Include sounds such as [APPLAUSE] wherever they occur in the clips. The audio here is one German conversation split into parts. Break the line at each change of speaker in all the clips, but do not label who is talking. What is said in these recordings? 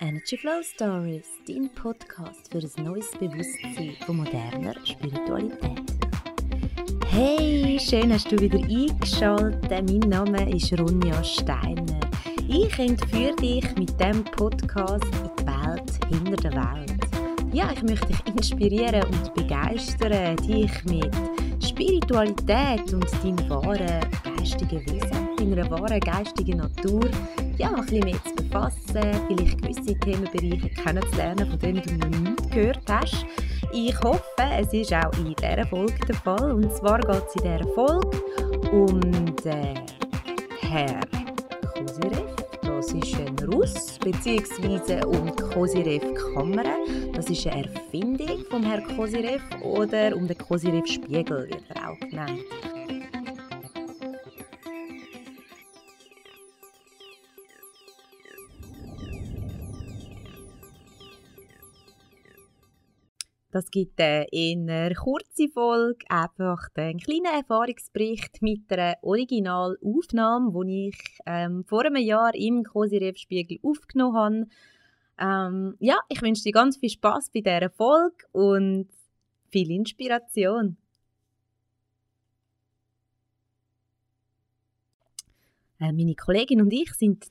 Energy Flow Stories, dein Podcast für ein neues Bewusstsein von moderner Spiritualität. Hey, schön hast du wieder eingeschaltet. Mein Name ist Ronja Steiner. Ich entführe dich mit dem Podcast in die Welt hinter der Welt. Ja, ich möchte dich inspirieren und begeistern, dich mit Spiritualität und deinem wahren geistigen Wesen, deiner wahren geistigen Natur ja, ein bisschen mehr zu befassen, vielleicht gewisse Themenbereiche kennenzulernen, von denen du noch nicht gehört hast. Ich hoffe, es ist auch in dieser Folge der Fall. Und zwar geht es in dieser Folge um den Herr Kosirev. Das ist ein Russ, beziehungsweise um die Kosirev-Kamera. Das ist eine Erfindung vom Herrn Kosirev oder um den Kosirev-Spiegel, wird er auch genannt. Das gibt eine eher kurze Folge, einfach einen kleinen Erfahrungsbericht mit einer Originalaufnahme, die ich ähm, vor einem Jahr im Cosirev-Spiegel aufgenommen habe. Ähm, ja, ich wünsche dir ganz viel Spaß bei dieser Folge und viel Inspiration. Äh, meine Kollegin und ich sind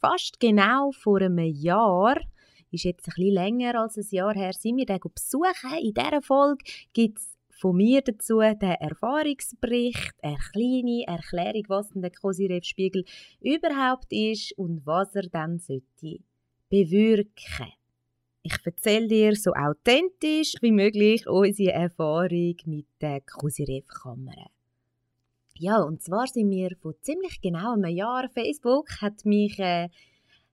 fast genau vor einem Jahr ist jetzt ein bisschen länger als ein Jahr her, sind wir den besuchen. In dieser Folge gibt es von mir dazu den Erfahrungsbericht, eine kleine Erklärung, was denn der Cosirev-Spiegel überhaupt ist und was er dann sollte bewirken. Ich erzähle dir so authentisch wie möglich unsere Erfahrung mit der Cosirev-Kamera. Ja, und zwar sind wir vor ziemlich genau einem Jahr, Facebook hat mich äh,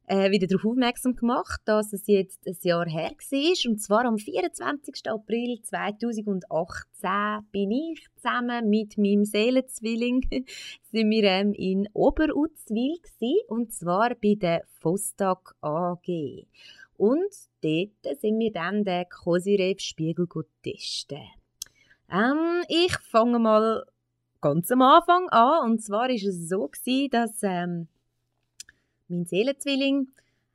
äh, wieder darauf aufmerksam gemacht, dass es jetzt ein Jahr her war. Und zwar am 24. April 2018 bin ich zusammen mit meinem Seelenzwilling [LAUGHS] sind wir, ähm, in Oberuzwil gewesen, und zwar bei der Vostag AG. Und dort sind wir dann den Cosirev-Spiegel testen. Ähm, ich fange mal ganz am Anfang an. Und zwar war es so, gewesen, dass... Ähm, mein Seelenzwilling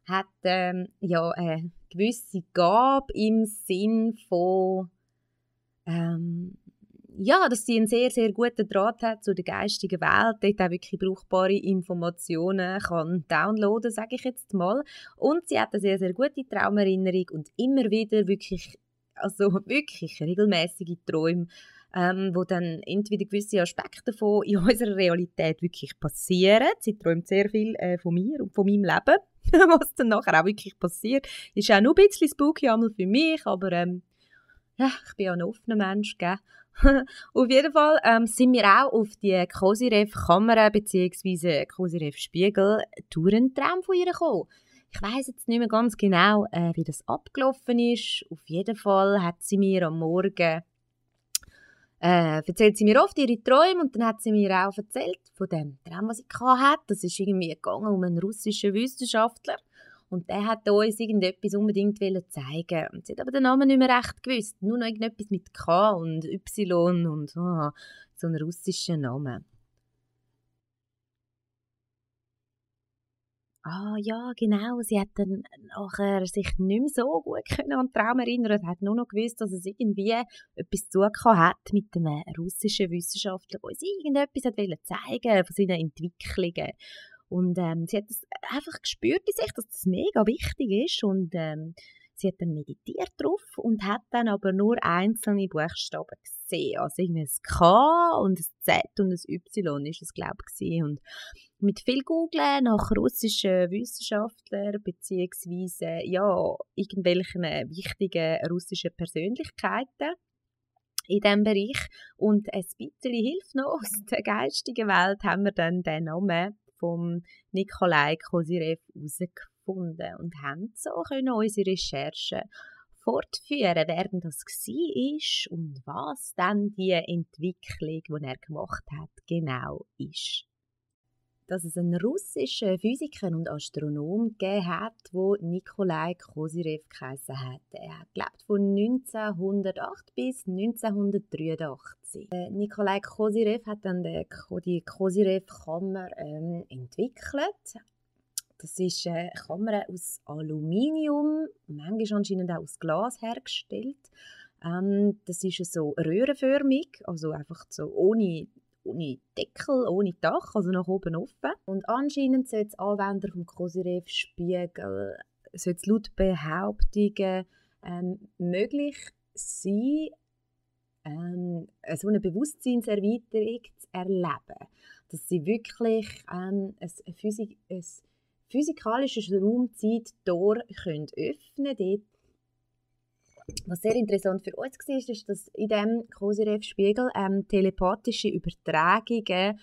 hat ähm, ja eine gewisse Gabe im Sinn von ähm, ja, dass sie einen sehr, sehr guten Draht hat zu der geistigen Welt, dort auch wirklich brauchbare Informationen kann downloaden, sage ich jetzt mal. Und sie hat eine sehr, sehr gute Traumerinnerung und immer wieder wirklich, also wirklich regelmäßige Träume ähm, wo dann entweder gewisse Aspekte von in unserer Realität wirklich passieren. Sie träumt sehr viel äh, von mir und von meinem Leben, [LAUGHS] was dann nachher auch wirklich passiert. Ist auch nur ein bisschen spooky einmal für mich, aber ähm, ja, ich bin ja ein offener Mensch, gell? [LAUGHS] auf jeden Fall ähm, sind wir auch auf die Cosirev-Kamera bzw. Cosirev-Spiegel Tourentraum von ihr gekommen. Ich weiß jetzt nicht mehr ganz genau, äh, wie das abgelaufen ist. Auf jeden Fall hat sie mir am Morgen äh, erzählt sie mir oft ihre Träume und dann hat sie mir auch erzählt von dem Traum, was sie hatte. Das ist irgendwie gegangen um einen russischen Wissenschaftler und der hat uns irgendetwas unbedingt zeigen und sie hat aber den Namen nicht mehr recht gewusst, nur noch irgendetwas mit K und Y und oh, so einen russischen Namen. Ah ja, genau, sie hat dann nachher sich nicht mehr so gut können an den Traum erinnern und hat nur noch gewusst, dass es irgendwie etwas zu hat mit einem russischen Wissenschaftler, der uns irgendetwas hat zeigen von seinen Entwicklungen. Und ähm, sie hat das einfach gespürt bei sich, dass das mega wichtig ist und ähm, sie hat dann meditiert drauf und hat dann aber nur einzelne Buchstaben gesehen, also irgendwie ein K und ein Z und ein Y ist es glaube ich und mit viel Googlen nach russischen Wissenschaftlern beziehungsweise ja irgendwelchen wichtigen russischen Persönlichkeiten in diesem Bereich. Und ein bisschen hilft noch aus der geistigen Welt haben wir dann den Namen vom Nikolai Kosirev herausgefunden und haben so können unsere Recherchen fortführen, während das war und was dann die Entwicklung, die er gemacht hat, genau ist dass es einen russischen Physiker und Astronom gegeben hat, wo Nikolai Kosirev geheißen hat. Er gelebt von 1908 bis 1983. Äh, Nikolai Kosirev hat dann die Kosirev-Kammer ähm, entwickelt Das ist eine Kamera aus Aluminium, manchmal anscheinend auch aus Glas hergestellt. Ähm, das ist so röhrenförmig, also einfach so ohne, ohne Deckel, ohne Dach, also nach oben offen. Und anscheinend soll es Anwender vom Cosirev Spiegel, laut Behauptungen ähm, möglich sein, ähm, so eine Bewusstseinserweiterung zu erleben. Dass sie wirklich ähm, ein, Physik, ein physikalisches Raumzeit-Tor öffnen können. Dort was sehr interessant für uns war, ist, dass in diesem Cosirev-Spiegel ähm, telepathische Übertragungen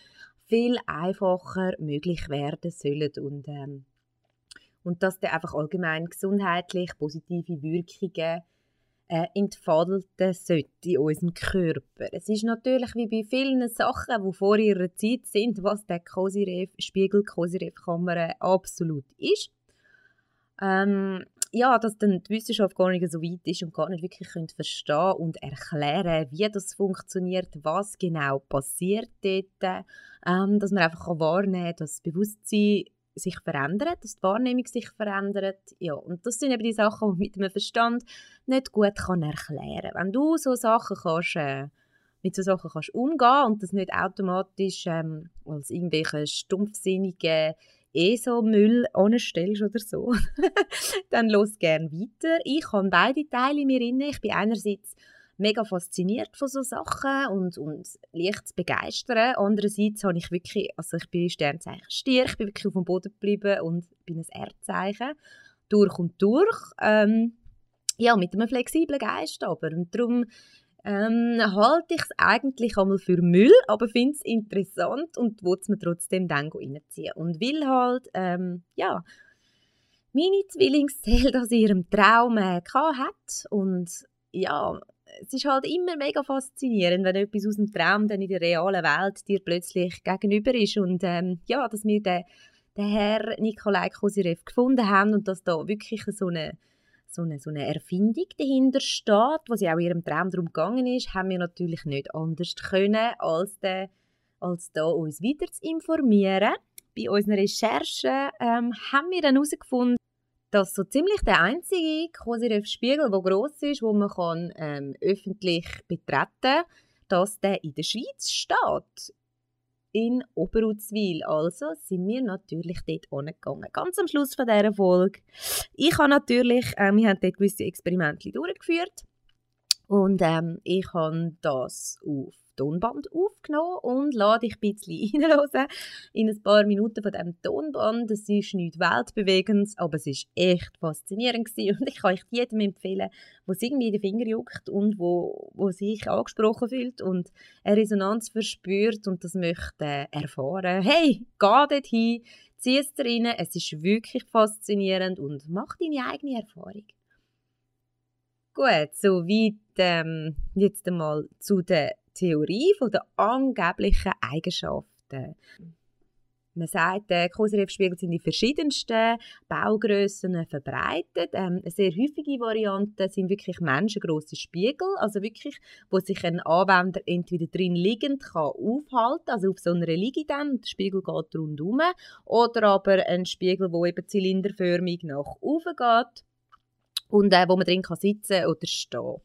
viel einfacher möglich werden sollen und, ähm, und dass dann einfach allgemein gesundheitlich positive Wirkungen äh, entfalten sollte in unserem Körper. Es ist natürlich wie bei vielen Sachen, die vor ihrer Zeit sind, was der Cosirev-Spiegel, Cosirev-Kamera absolut ist. Ähm, ja, dass dann die Wissenschaft gar nicht so weit ist und gar nicht wirklich können verstehen und erklären, wie das funktioniert, was genau passiert dort, ähm, dass man einfach wahrnehmen kann, dass das Bewusstsein sich verändert, dass die Wahrnehmung sich verändert. Ja, und das sind eben die Sachen, die man mit dem Verstand nicht gut kann erklären kann. Wenn du so Sachen kannst, äh, mit so Sachen kannst umgehen und das nicht automatisch ähm, als irgendwelche stumpfsinnige ESO-Müll anstellst oder so, [LAUGHS] dann los gern weiter. Ich habe beide Teile in mir inne. Ich bin einerseits mega fasziniert von so Sachen und, und leicht zu begeistern. Andererseits habe ich wirklich, also ich bin Sternzeichen Stier, ich bin wirklich auf dem Boden geblieben und bin ein Erdzeichen. Durch und durch. Ähm, ja, mit einem flexiblen Geist aber. Und darum ähm, halte ich es eigentlich einmal für Müll, aber finde es interessant und will es mir trotzdem dann reinziehen. Und will halt, ähm, ja, meine Zwillingszelle [LAUGHS] in ihrem Traum äh, hat und ja, es ist halt immer mega faszinierend, wenn etwas aus dem Traum dann in der realen Welt dir plötzlich gegenüber ist und ähm, ja, dass wir den, den Herr Nikolai Kosirev gefunden haben und dass da wirklich so eine so eine, so eine Erfindung dahinter steht, was ja auch ihrem Traum darum gegangen ist, haben wir natürlich nicht anders können, als, de, als da uns weiter zu informieren. Bei unseren Recherchen ähm, haben wir dann herausgefunden, dass so ziemlich der einzige Kosirev-Spiegel, der gross ist, wo man kann, ähm, öffentlich betreten kann, dass der in der Schweiz steht in Oberuzwil. Also sind wir natürlich dort angegangen. Ganz am Schluss von dieser Folge. Ich habe natürlich, äh, wir haben dort gewisse Experimente durchgeführt und ähm, ich habe das auf Tonband aufgenommen und lade dich ein bisschen [LAUGHS] reinhören in ein paar Minuten von diesem Tonband. Es ist nichts Weltbewegendes, aber es ist echt faszinierend gewesen. und ich kann euch jedem empfehlen, der es irgendwie in den Finger juckt und wo, wo sich angesprochen fühlt und eine Resonanz verspürt und das möchte erfahren. Hey, geh dort hin, zieh es rein, es ist wirklich faszinierend und mach deine eigene Erfahrung. Gut, soweit ähm, jetzt einmal zu den Theorie der angeblichen Eigenschaften. Man sagt, äh, Koserev-Spiegel sind in verschiedensten Baugrössen verbreitet. Ähm, eine sehr häufige Variante sind wirklich menschengroße Spiegel, also wirklich, wo sich ein Anwender entweder drin liegend kann aufhalten, also auf so einer Liege dann, der Spiegel geht rundherum, oder aber ein Spiegel, wo eben zylinderförmig nach oben geht und äh, wo man drin kann sitzen oder stehen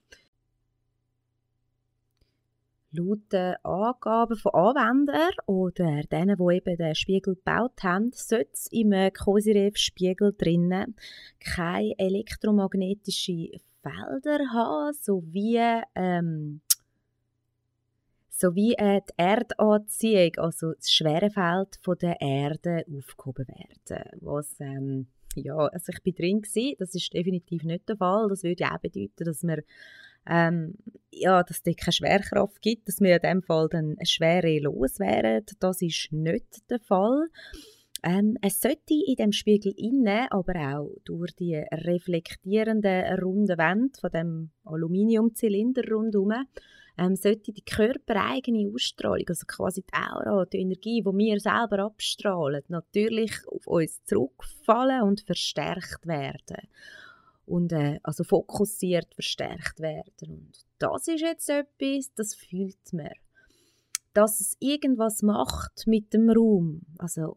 Laut Angaben von Anwendern oder denen, die eben den Spiegel gebaut haben, sollte es im Cosirev-Spiegel drinnen keine elektromagnetischen Felder haben, sowie, ähm, sowie äh, die Erdanziehung, also das Schwerefeld von der Erde aufgehoben werden. Was, ähm, ja, also ich bin drin gewesen, das ist definitiv nicht der Fall. Das würde auch bedeuten, dass man ähm, ja, dass es keine Schwerkraft gibt, dass wir in dem Fall dann Schwere los wären. Das ist nicht der Fall. Ähm, es sollte in dem Spiegel innen, aber auch durch die reflektierenden runden Wände von dem Aluminiumzylinder rundherum, ähm, sollte die körpereigene Ausstrahlung, also quasi die Aura, die Energie, die wir selber abstrahlen, natürlich auf uns zurückfallen und verstärkt werden und äh, also fokussiert verstärkt werden. Und das ist jetzt etwas, das fühlt man. Dass es irgendwas macht mit dem Raum, also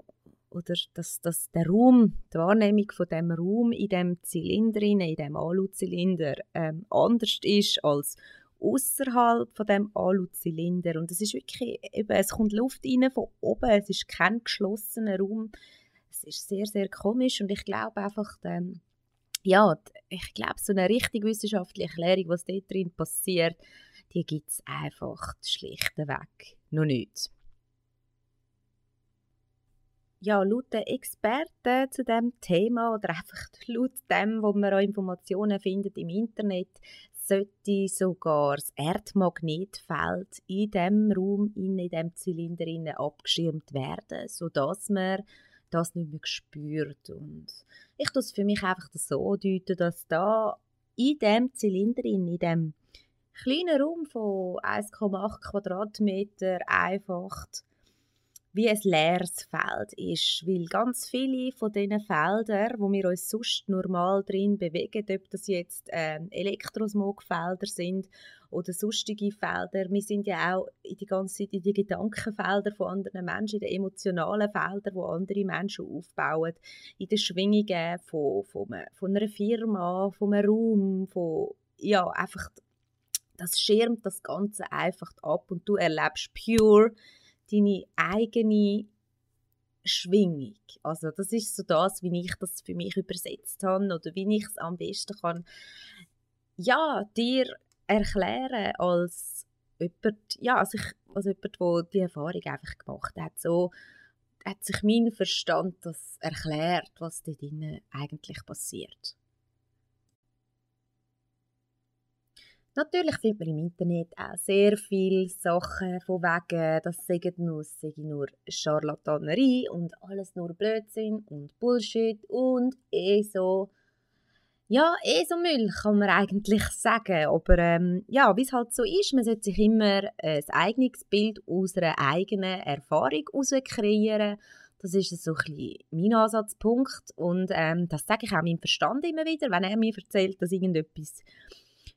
oder dass, dass der Raum, die Wahrnehmung von dem Raum in dem Zylinder, in dem Aluzylinder ähm, anders ist als außerhalb von dem Aluzylinder. Und es ist wirklich eben, es kommt Luft rein von oben, es ist kein geschlossener Raum, es ist sehr sehr komisch. Und ich glaube einfach ähm, ja, ich glaube, so eine richtig wissenschaftliche Erklärung, was dort drin passiert, die gibt es einfach schlichtweg noch nicht. Ja, laut den Experten zu dem Thema oder einfach laut dem, wo man auch Informationen findet im Internet, sollte sogar das Erdmagnetfeld in dem Raum, in dem Zylinder abgeschirmt werden, sodass man das nicht mehr spürt. Und ich tue es für mich einfach so deuten, dass da in dem Zylinder, in dem kleinen Raum von 1,8 Quadratmeter einfach wie ein leeres Feld ist, weil ganz viele von diesen Feldern, wo wir uns sonst normal drin bewegen, ob das jetzt äh, Elektrosmogfelder sind oder sonstige Felder, wir sind ja auch in die ganze Zeit in die Gedankenfelder von anderen Menschen, in den emotionalen Feldern, wo andere Menschen aufbauen, in den Schwingungen von, von, von einer Firma, von einem Raum, von ja, einfach das schirmt das Ganze einfach ab und du erlebst pure deine eigene Schwingung. Also das ist so das, wie ich das für mich übersetzt habe oder wie ich es am besten kann ja, dir erklären als jemand, ja, als, ich, als jemand, der die Erfahrung einfach gemacht hat. So hat sich mein Verstand das erklärt, was dort eigentlich passiert. Natürlich findet man im Internet auch sehr viele Sachen von wegen, das sagen nur, sei nur Charlatanerie und alles nur Blödsinn und Bullshit und eh so. Ja, eh so Müll kann man eigentlich sagen, aber ähm, ja, wie es halt so ist, man sollte sich immer ein eigenes Bild aus einer eigenen Erfahrung heraus kreieren. Das ist so ein bisschen mein Ansatzpunkt und ähm, das sage ich auch meinem Verstand immer wieder, wenn er mir erzählt, dass irgendetwas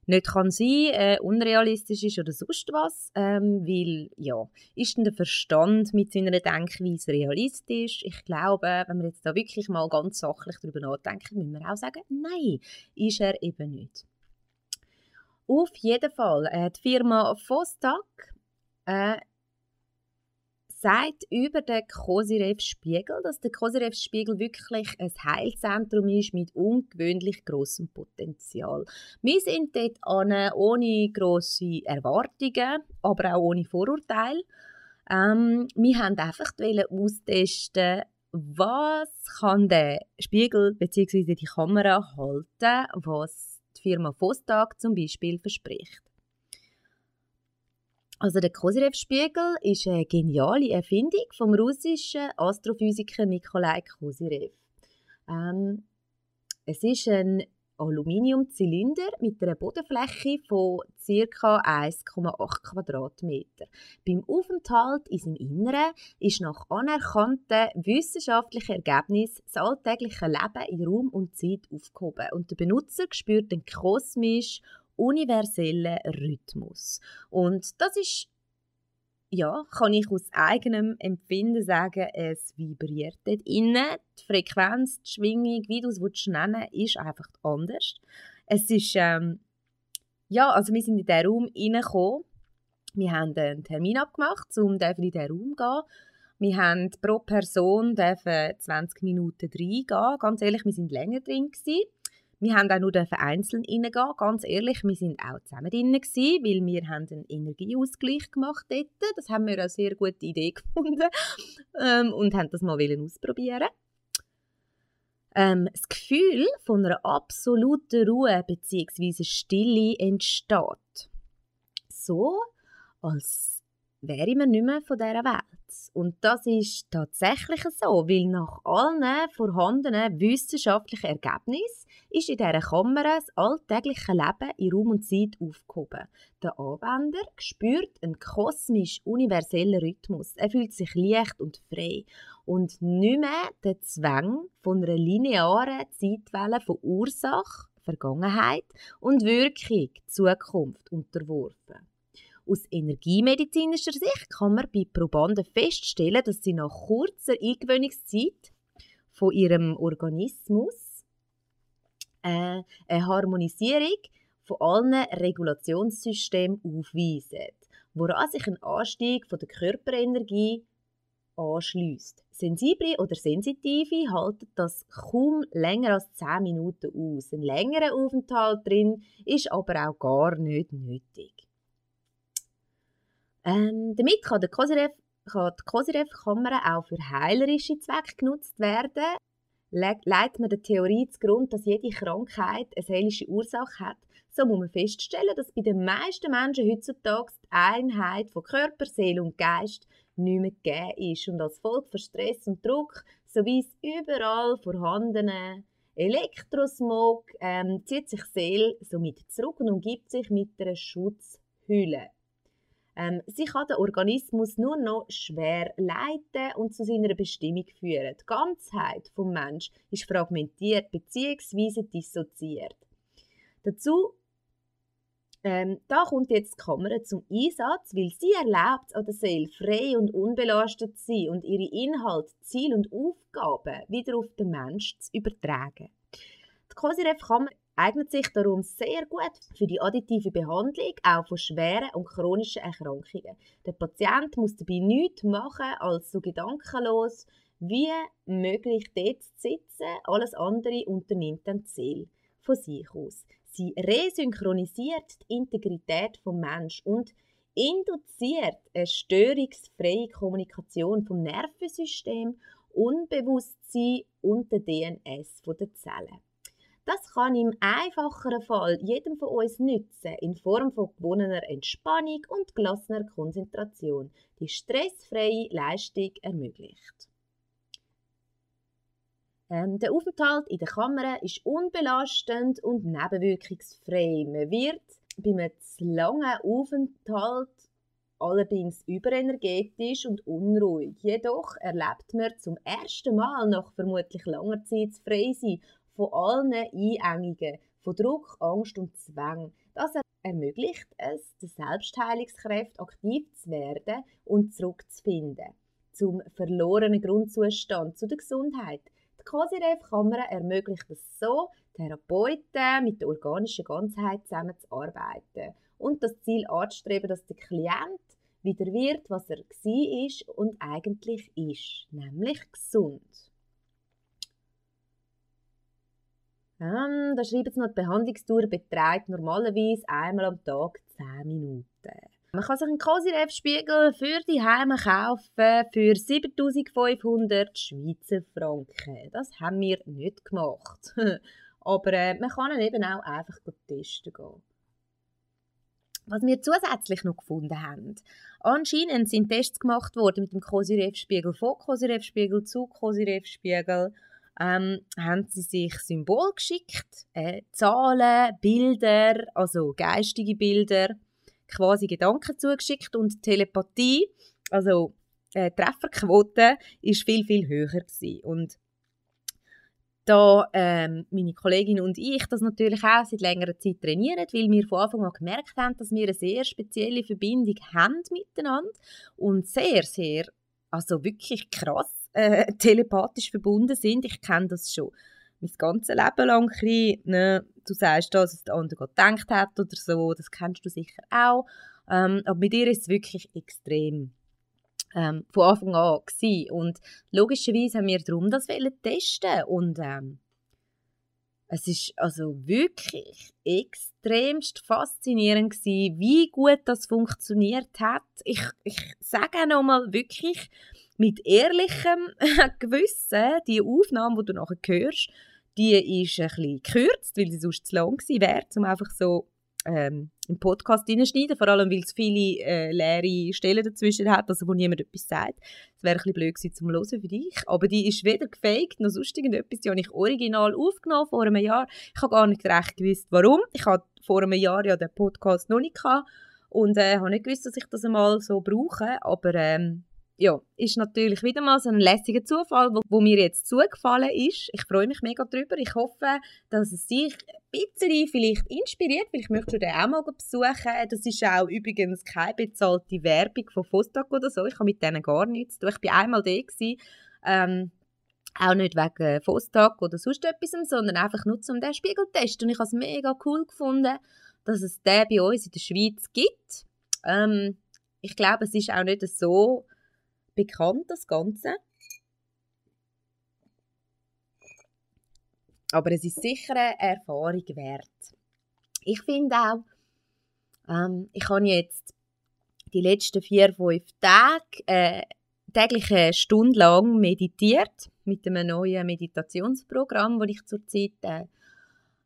nicht kann sein, äh, unrealistisch ist oder sonst was, ähm, weil, ja, ist denn der Verstand mit seiner Denkweise realistisch? Ich glaube, wenn wir jetzt da wirklich mal ganz sachlich darüber nachdenken, müssen wir auch sagen, nein, ist er eben nicht. Auf jeden Fall, äh, die Firma Vostok äh, sagt über den Kosirev-Spiegel, dass der Kosirev-Spiegel wirklich ein Heilzentrum ist mit ungewöhnlich großem Potenzial. Wir sind dort an, ohne grosse Erwartungen, aber auch ohne Vorurteile. Ähm, wir haben einfach austesten, was kann der Spiegel bzw. die Kamera halten, was die Firma Vostag zum Beispiel verspricht. Also der Kosyrev-Spiegel ist eine geniale Erfindung vom russischen Astrophysiker Nikolai Kosyrev. Ähm, es ist ein Aluminiumzylinder mit einer Bodenfläche von ca. 1,8 Quadratmeter. Beim Aufenthalt in seinem Inneren ist nach anerkannten wissenschaftlichen Ergebnissen das alltägliche Leben in Raum und Zeit aufgehoben und der Benutzer spürt den kosmisch universellen Rhythmus. Und das ist, ja, kann ich aus eigenem Empfinden sagen, es vibriert dort innen. Die Frequenz, die Schwingung, wie du es nennen willst, ist einfach anders. Es ist, ähm, ja, also wir sind in diesen Raum reingekommen. Wir haben einen Termin abgemacht, um in diesen Raum zu gehen. Wir haben pro Person 20 Minuten reingehen. Ganz ehrlich, wir sind länger drin gewesen. Wir haben auch nur einzeln reingehen. Ganz ehrlich, wir sind auch zusammen drin gewesen, weil wir haben einen Energieausgleich gemacht dort. Das haben wir eine sehr gute Idee [LAUGHS] gefunden ähm, und haben das mal ausprobieren. Ähm, das Gefühl von einer absoluten Ruhe bzw. Stille entsteht. So, als wäre man nicht mehr von dieser Welt. Und das ist tatsächlich so, weil nach allen vorhandenen wissenschaftlichen Ergebnissen ist in dieser Kammer das alltägliche Leben in Raum und Zeit aufgehoben. Der Anwender spürt einen kosmisch-universellen Rhythmus. Er fühlt sich leicht und frei und nicht mehr den Zwang von einer linearen Zeitwelle von Ursache, Vergangenheit und Wirkung, Zukunft unterworfen. Aus energiemedizinischer Sicht kann man bei Probanden feststellen, dass sie nach kurzer Eingewöhnungszeit von ihrem Organismus äh, eine Harmonisierung von allen Regulationssystemen aufweisen, woran sich ein Anstieg von der Körperenergie anschließt. Sensible oder Sensitive halten das kaum länger als 10 Minuten aus. Ein längerer Aufenthalt drin ist aber auch gar nicht nötig. Ähm, damit kann, der Koserev, kann die Koserev-Kamera auch für heilerische Zwecke genutzt werden. Leitet man der Theorie zugrunde, dass jede Krankheit eine seelische Ursache hat, so muss man feststellen, dass bei den meisten Menschen heutzutage die Einheit von Körper, Seele und Geist nicht mehr gegeben ist und als Folge von Stress und Druck sowie das überall vorhandene Elektrosmog ähm, zieht sich Seele somit zurück und umgibt sich mit einer Schutzhülle. Ähm, sie kann den Organismus nur noch schwer leiten und zu seiner Bestimmung führen. Die Ganzheit des Menschen ist fragmentiert bzw. dissoziiert. Dazu ähm, da kommt jetzt die Kamera zum Einsatz, weil sie erlaubt an der Seele frei und unbelastet zu sein und ihre Inhalte, Ziel und Aufgaben wieder auf den Menschen zu übertragen. Die COSIREF-Kamera eignet sich darum sehr gut für die additive Behandlung auch von schweren und chronischen Erkrankungen. Der Patient muss dabei nichts machen als so gedankenlos wie möglich dort zu sitzen. Alles andere unternimmt dann Ziel von sich aus. Sie resynchronisiert die Integrität vom Mensch und induziert eine störungsfreie Kommunikation vom Nervensystem, Unbewusstsein und der DNS der Zellen. Das kann im einfacheren Fall jedem von uns nützen, in Form von gewonnener Entspannung und gelassener Konzentration, die stressfreie Leistung ermöglicht. Ähm, der Aufenthalt in der Kammer ist unbelastend und nebenwirkungsfrei. Man wird bei einem zu langen Aufenthalt allerdings überenergetisch und unruhig. Jedoch erlebt man zum ersten Mal nach vermutlich langer Zeit das Freisein von allen Einengungen, von Druck, Angst und Zwang. Das ermöglicht es, der Selbstheilungskräfte aktiv zu werden und zurückzufinden zum verlorenen Grundzustand, zu der Gesundheit. COSIREF-Kamera ermöglicht es so, Therapeuten mit der organischen Ganzheit zusammenzuarbeiten und das Ziel anzustreben, dass der Klient wieder wird, was er war und eigentlich ist, nämlich gesund. Ähm, da schreibt es noch, die Behandlungsdauer beträgt normalerweise einmal am Tag 10 Minuten. Man kann sich einen Cosiref-Spiegel für die Heime kaufen für 7500 Schweizer Franken. Das haben wir nicht gemacht. [LAUGHS] Aber äh, man kann ihn eben auch einfach testen gehen. Was wir zusätzlich noch gefunden haben, anscheinend sind Tests gemacht worden mit dem Cosiref-Spiegel von Cosiref-Spiegel zu Cosiref-Spiegel. Ähm, haben sie sich Symbole geschickt, äh, Zahlen, Bilder, also geistige Bilder quasi Gedanken zugeschickt und Telepathie, also äh, Trefferquote, ist viel, viel höher gewesen. Und da ähm, meine Kollegin und ich das natürlich auch seit längerer Zeit trainieren, weil wir von Anfang an gemerkt haben, dass wir eine sehr spezielle Verbindung haben miteinander und sehr, sehr, also wirklich krass äh, [LAUGHS] telepathisch verbunden sind. Ich kenne das schon mein ganzes Leben lang bisschen, ne, du sagst das, was der andere gedacht hat oder so, das kennst du sicher auch. Ähm, aber mit dir ist es wirklich extrem ähm, von Anfang an gewesen. Und logischerweise haben wir darum das testen und ähm, es ist also wirklich extremst faszinierend gewesen, wie gut das funktioniert hat. Ich, ich sage auch nochmal wirklich mit ehrlichem [LAUGHS] Gewissen, die Aufnahme, die du nachher hörst, die ist ein bisschen gekürzt, weil sie sonst zu lang gewesen wäre, um einfach so ähm, im Podcast hineinschneiden, vor allem weil es viele äh, leere Stellen dazwischen hat, also wo niemand etwas sagt. Das wäre ein bisschen blöd gewesen zum Hören für dich. Aber die ist weder gefaked noch sonst irgendetwas. Die habe ich original aufgenommen vor einem Jahr. Ich habe gar nicht recht gewusst, warum. Ich hatte vor einem Jahr ja den Podcast noch nicht gehabt und äh, habe nicht gewusst, dass ich das einmal so brauche. Aber ähm, ja, ist natürlich wieder mal so ein lässiger Zufall, wo, wo, mir jetzt zugefallen ist. Ich freue mich mega drüber. Ich hoffe, dass es sich ein bisschen vielleicht inspiriert, weil ich möchte den auch mal besuchen. Das ist auch übrigens keine bezahlte Werbung von Vostok oder so. Ich habe mit denen gar nichts zu tun. Ich war einmal da ähm, auch nicht wegen Vostok oder sonst etwas, sondern einfach nur um den Spiegel zu testen. Und ich habe es mega cool gefunden, dass es den bei uns in der Schweiz gibt. Ähm, ich glaube, es ist auch nicht so bekannt, das Ganze. Aber es ist sicher eine Erfahrung wert. Ich finde auch, ähm, ich habe jetzt die letzten vier, fünf Tage äh, täglich eine Stunde lang meditiert mit einem neuen Meditationsprogramm, das ich zurzeit äh,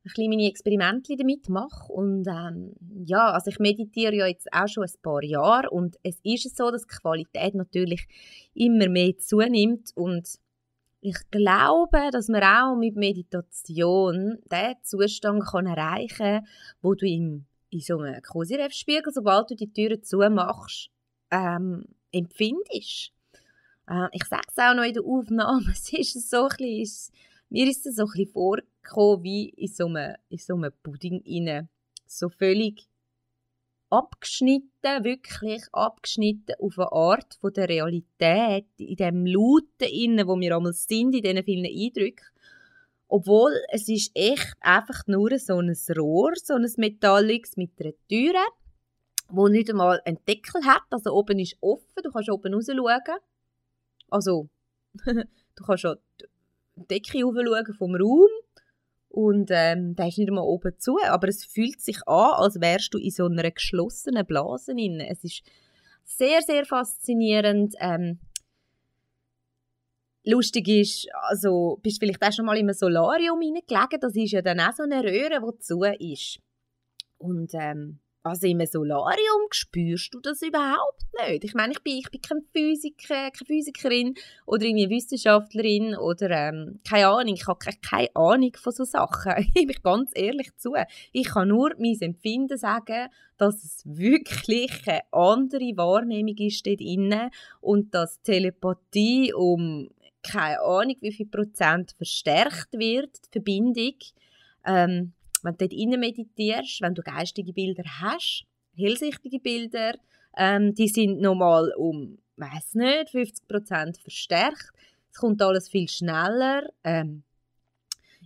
ein bisschen meine Experimente damit mache. Und ähm, ja, also ich meditiere ja jetzt auch schon ein paar Jahre und es ist so, dass die Qualität natürlich immer mehr zunimmt und ich glaube, dass man auch mit Meditation den Zustand kann erreichen kann, wo du im, in so einem Kosiref-Spiegel, sobald du die Türen zumachst, ähm, empfindest. Äh, ich sage es auch noch in der Aufnahme, [LAUGHS] es ist so ein bisschen, mir ist es so ein bisschen vorgekommen wie in so einem, in so einem Pudding rein. So völlig abgeschnitten, wirklich abgeschnitten auf eine Art von der Realität, in dem Lauten innen, wo wir einmal sind, in diesen vielen Eindrücken. Obwohl, es ist echt einfach nur so ein Rohr, so ein Metalliges mit einer Türe, wo nicht einmal einen Deckel hat, also oben ist offen, du kannst oben raus schauen. Also, [LAUGHS] du kannst schon Decke aufschauen vom Raum und ähm, der ist nicht einmal oben zu, aber es fühlt sich an, als wärst du in so einer geschlossenen Blase drin. Es ist sehr, sehr faszinierend. Ähm, lustig ist, also bist vielleicht auch schon mal in einem Solarium hineingelegen, das ist ja dann auch so eine Röhre, die zu ist. Und ähm, also im Solarium spürst du das überhaupt nicht. Ich meine, ich bin, ich bin kein Physiker, keine Physikerin oder irgendwie Wissenschaftlerin oder ähm, keine Ahnung. Ich habe keine, Ahnung von so Sachen. [LAUGHS] Ich mich ganz ehrlich zu. Ich kann nur mein Empfinden sagen, dass es wirklich eine andere Wahrnehmung ist dort innen und dass Telepathie um keine Ahnung wie viel Prozent verstärkt wird, die Verbindung. Ähm, wenn du dort innen meditierst, wenn du geistige Bilder hast, hellsichtige Bilder, ähm, die sind nochmal um, weiß nicht, 50% verstärkt. Es kommt alles viel schneller. Ähm,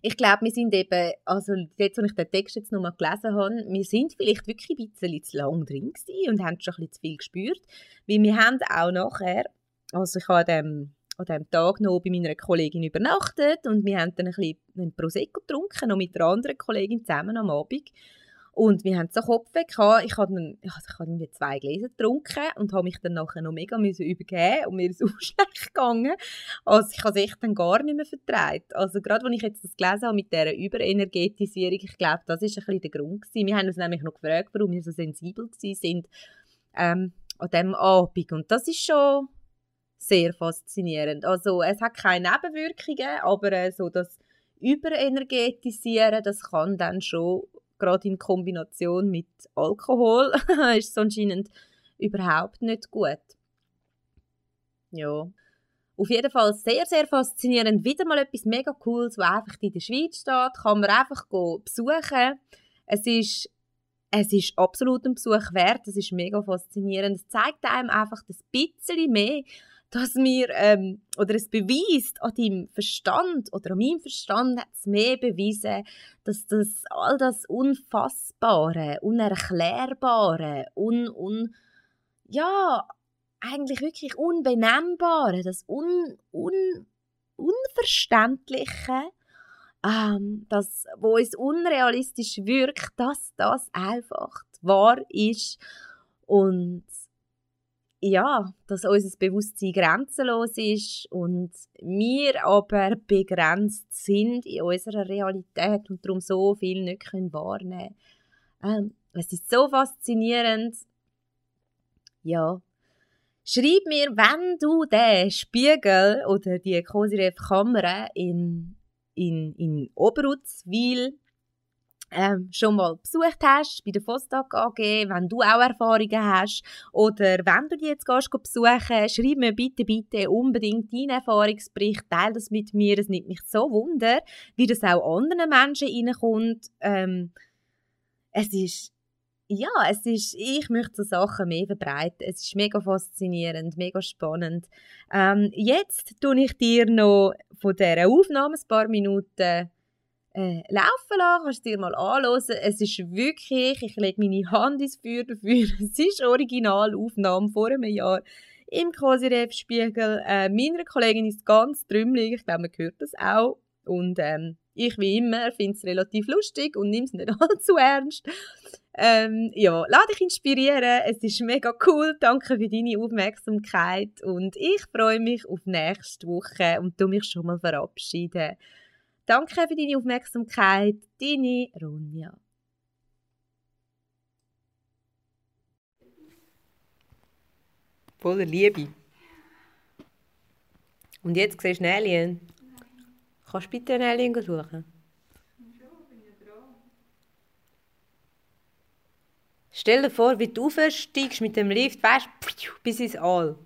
ich glaube, wir sind eben, also jetzt, als ich den Text jetzt nochmal gelesen habe, wir sind vielleicht wirklich ein bisschen zu lang drin und haben schon ein bisschen zu viel gespürt, weil wir haben auch nachher, also ich habe dem an diesem Tag noch bei meiner Kollegin übernachtet und wir haben dann ein bisschen einen Prosecco getrunken, noch mit einer anderen Kollegin zusammen am Abend. Und wir haben so Kopfweh gehabt. Ich habe dann, also ich habe zwei Gläser getrunken und habe mich dann nachher noch mega übergeben und mir ist [LAUGHS] auch schlecht gegangen. Also ich habe es echt dann gar nicht mehr vertreibt. Also gerade, als ich jetzt das gelesen habe mit dieser Überenergetisierung, ich glaube, das ist ein bisschen der Grund gewesen. Wir haben uns nämlich noch gefragt, warum wir so sensibel sind ähm, an diesem Abend. Und das ist schon sehr faszinierend. Also es hat keine Nebenwirkungen, aber äh, so das Überenergetisieren, das kann dann schon gerade in Kombination mit Alkohol [LAUGHS] ist anscheinend überhaupt nicht gut. Ja. Auf jeden Fall sehr, sehr faszinierend. Wieder mal etwas mega Cooles, was einfach in der Schweiz steht. Kann man einfach besuchen. Es ist, es ist absolut ein Besuch wert. Es ist mega faszinierend. Es zeigt einem einfach das bisschen mehr, dass mir, ähm, oder es beweist an deinem Verstand oder an meinem Verstand hat es mehr bewiesen, dass das all das Unfassbare, Unerklärbare, un, un, ja, eigentlich wirklich Unbenennbare, das un, un, Unverständliche, ähm, das, wo uns unrealistisch wirkt, dass das einfach wahr ist. Und ja, dass unser Bewusstsein grenzenlos ist und wir aber begrenzt sind in unserer Realität und darum so viel nicht können wahrnehmen können. Ähm, es ist so faszinierend. Ja. Schreib mir, wenn du den Spiegel oder die Cosiref-Kamera in, in, in Oberutzwil
ähm, schon mal besucht hast bei der Vostok AG, wenn du auch Erfahrungen hast oder wenn du die jetzt gehst, besuchen schreib mir bitte, bitte unbedingt deinen Erfahrungsbericht, teile das mit mir, es nimmt mich so wunder, wie das auch anderen Menschen reinkommt. Ähm, es ist ja, es ist, ich möchte so Sachen mehr verbreiten. Es ist mega faszinierend, mega spannend. Ähm, jetzt tue ich dir noch von dieser Aufnahme ein paar Minuten äh, laufen lassen, kannst du dir mal anschauen. Es ist wirklich, ich lege meine Hand ins Feuer dafür, [LAUGHS] es ist Originalaufnahme vor einem Jahr im Cosiref-Spiegel. Äh, meiner Kollegin ist ganz trümmelig, ich glaube, man hört das auch. Und ähm, ich, wie immer, finde es relativ lustig und nehme es nicht [LAUGHS] allzu ernst. Ähm, ja, lass dich inspirieren. Es ist mega cool. Danke für deine Aufmerksamkeit. Und ich freue mich auf nächste Woche und tu mich schon mal verabschieden. Danke für deine Aufmerksamkeit. Deine Ronja.
Voller Liebe. Und jetzt siehst du einen Alien. Kannst du bitte einen Alien suchen? Stell dir vor, wie du aufsteigst mit dem Lift, weißt bis ins All.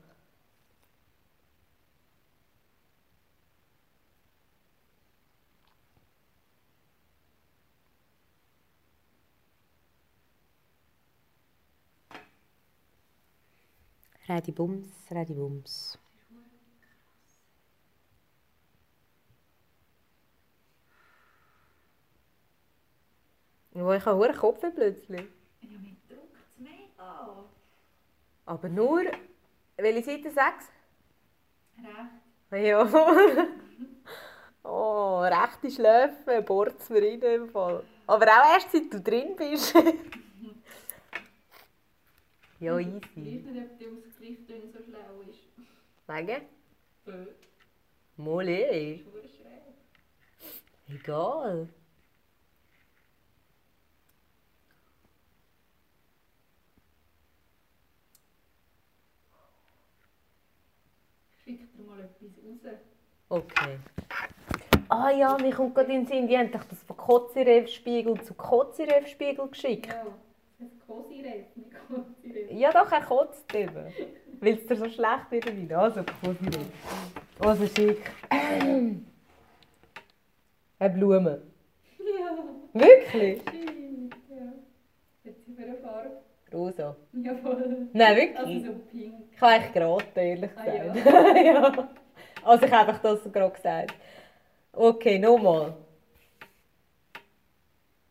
Redi Bums, Redi Bums. Ich habe einen Kopf plötzlich.
Ja, mir drückt es mega.
Aber nur, welche Seite 6?
Recht.
Ja. [LAUGHS] oh, rechte Schläfe, bohrt es mir rein im Fall. Aber auch erst seit du drin bist. [LAUGHS] ja,
Ich
easy.
weiß nicht, ob die Ausgleichstöne so schlau ist.
Wegen?
Blöd. Verdammt schräg.
Egal.
Ich schicke dir mal etwas raus.
Okay. Ah ja, mir kommt gerade in den Sinn, die haben doch das von Kotziref-Spiegel zu Kotziref-Spiegel geschickt.
Ja, Cosiref, nicht Cosiref.
Ja doch, er kotzt eben. Weil es dir so schlecht wird wie Also Kotziref. Also schick. [CLEARS THROAT] Eine Blume.
Ja,
Wirklich?
Ja. Hat sie für eine Farbe?
Rosa.
Jawohl.
Nein, wirklich?
Also so pink.
Ich habe eigentlich geraten, ehrlich
Ah,
gesagt. [LAUGHS] ja. Also ich habe das gerade gesagt. Okay, nochmal.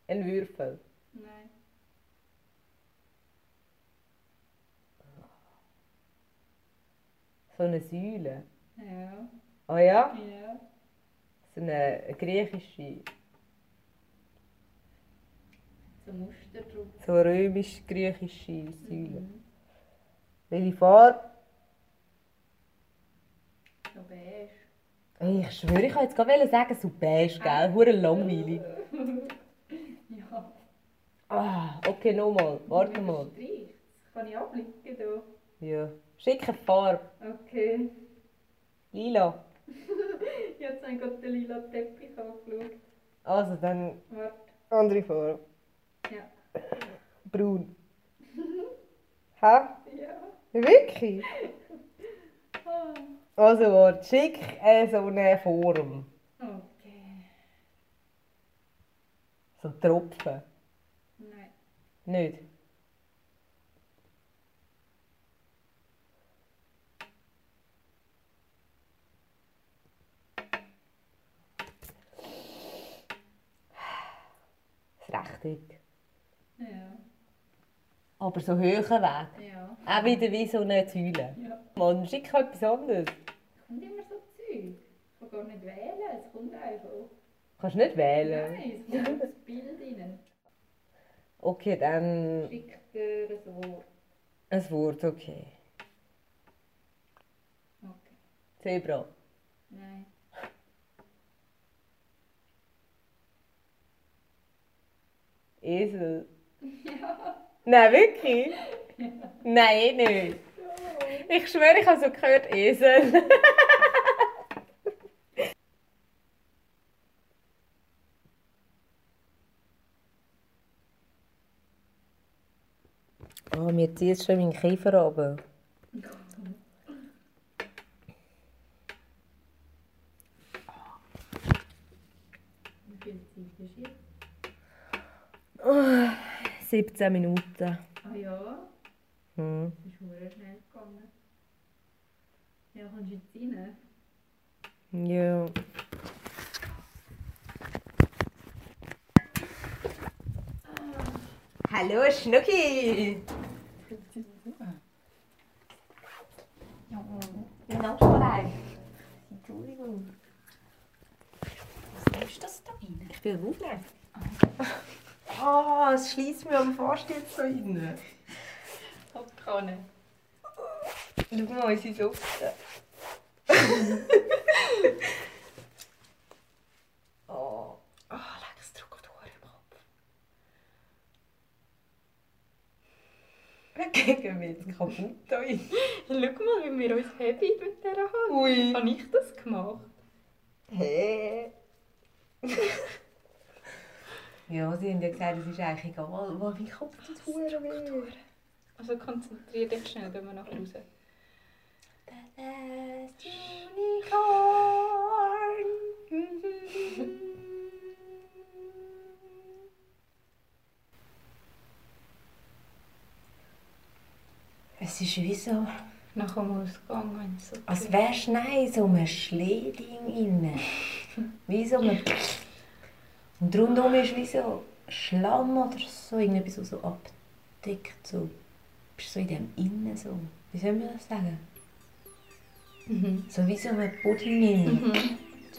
Ein Würfel.
Nein.
So eine Säule.
Ja.
Ah ja?
Ja.
So eine griechische,
So Muster drauf.
so römisch-griechische Säule.
Mhm.
Welche Farbe?
So beige.
Ey, ich schwöre, ich wollte jetzt gerade sagen, so beige, gell? [LAUGHS] Hure langweilig. [LAUGHS]
Ja.
Ah, okay, nochmal. Warte mal.
Kann ich abblicken hier.
Ja. Schick eine Farbe.
Okay.
Lila. [LAUGHS]
Jetzt habe ich gerade den lila Teppich angeschaut.
Also dann
Warte.
andere Farbe.
Ja.
Braun. [LAUGHS] Hä?
Ja.
Wirklich? [LAUGHS]
Ah.
Also warte, schick äh, so eine Form.
Okay.
So Tropfen.
Nein.
Nicht? Rechteck.
Ja.
Aber so hohen Weg.
Ja.
Auch wieder wie so eine Säule.
Ja.
Mann, schick etwas anderes.
Kommt immer so Zeug. Ich kann gar nicht wählen. Es kommt einfach.
Kannst du nicht wählen?
Nein, es kommt ins Bild rein.
Okay, dann
Schickt dir ein Wort.
ein Wort, okay.
Okay.
Zebra.
Nein.
Esel. [LAUGHS] Ja. Nein, wirklich? Ja. Nein, nicht. Ja. Ich schwöre, ich habe so gehört, Esel. [LAUGHS] oh, mir zieht schon mein Kiefer runter. 17 Minuten.
Ah ja,
Hm.
das ist sehr schnell gegangen. Ja, kommst du jetzt rein?
Ja. Hallo Schnucki!
Ja,
Genau schon. Entschuldigung.
was ist das da rein?
Ich will aufnehmen. Ah, es schließt mir am Fast jetzt so rein.
Abkanne.
Schau mal, unsere [LAUGHS] Suppe. oh, oh es drückt Huren im Kopf. [LAUGHS] Gegen mich jetzt kaputt da rein.
Schau mal, wie wir uns haben mit dieser Hand.
Ui.
Habe ich das gemacht?
Hä? [LAUGHS] ja, sie haben ja gesagt, es ist eigentlich egal, wo mein Kopf tut Huren weh.
Also konzentrier dich schnell, gehen wir nach Hause.
The last unicorn. [LAUGHS] Es ist wie so,
Nach dem Ausgang, so
als wäre Schnee in so einem Schlehding inne. [LAUGHS] Wie so ein... Und rundum ist wie so Schlamm oder so, irgendetwas, was so abdeckt. So. Du bist so in dem Innen so. Wie soll man das sagen?
Mhm.
So wie so ein Pudding.
Mhm.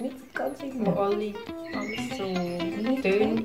Nicht ganz
Wo
innen.
alle, alles so Töne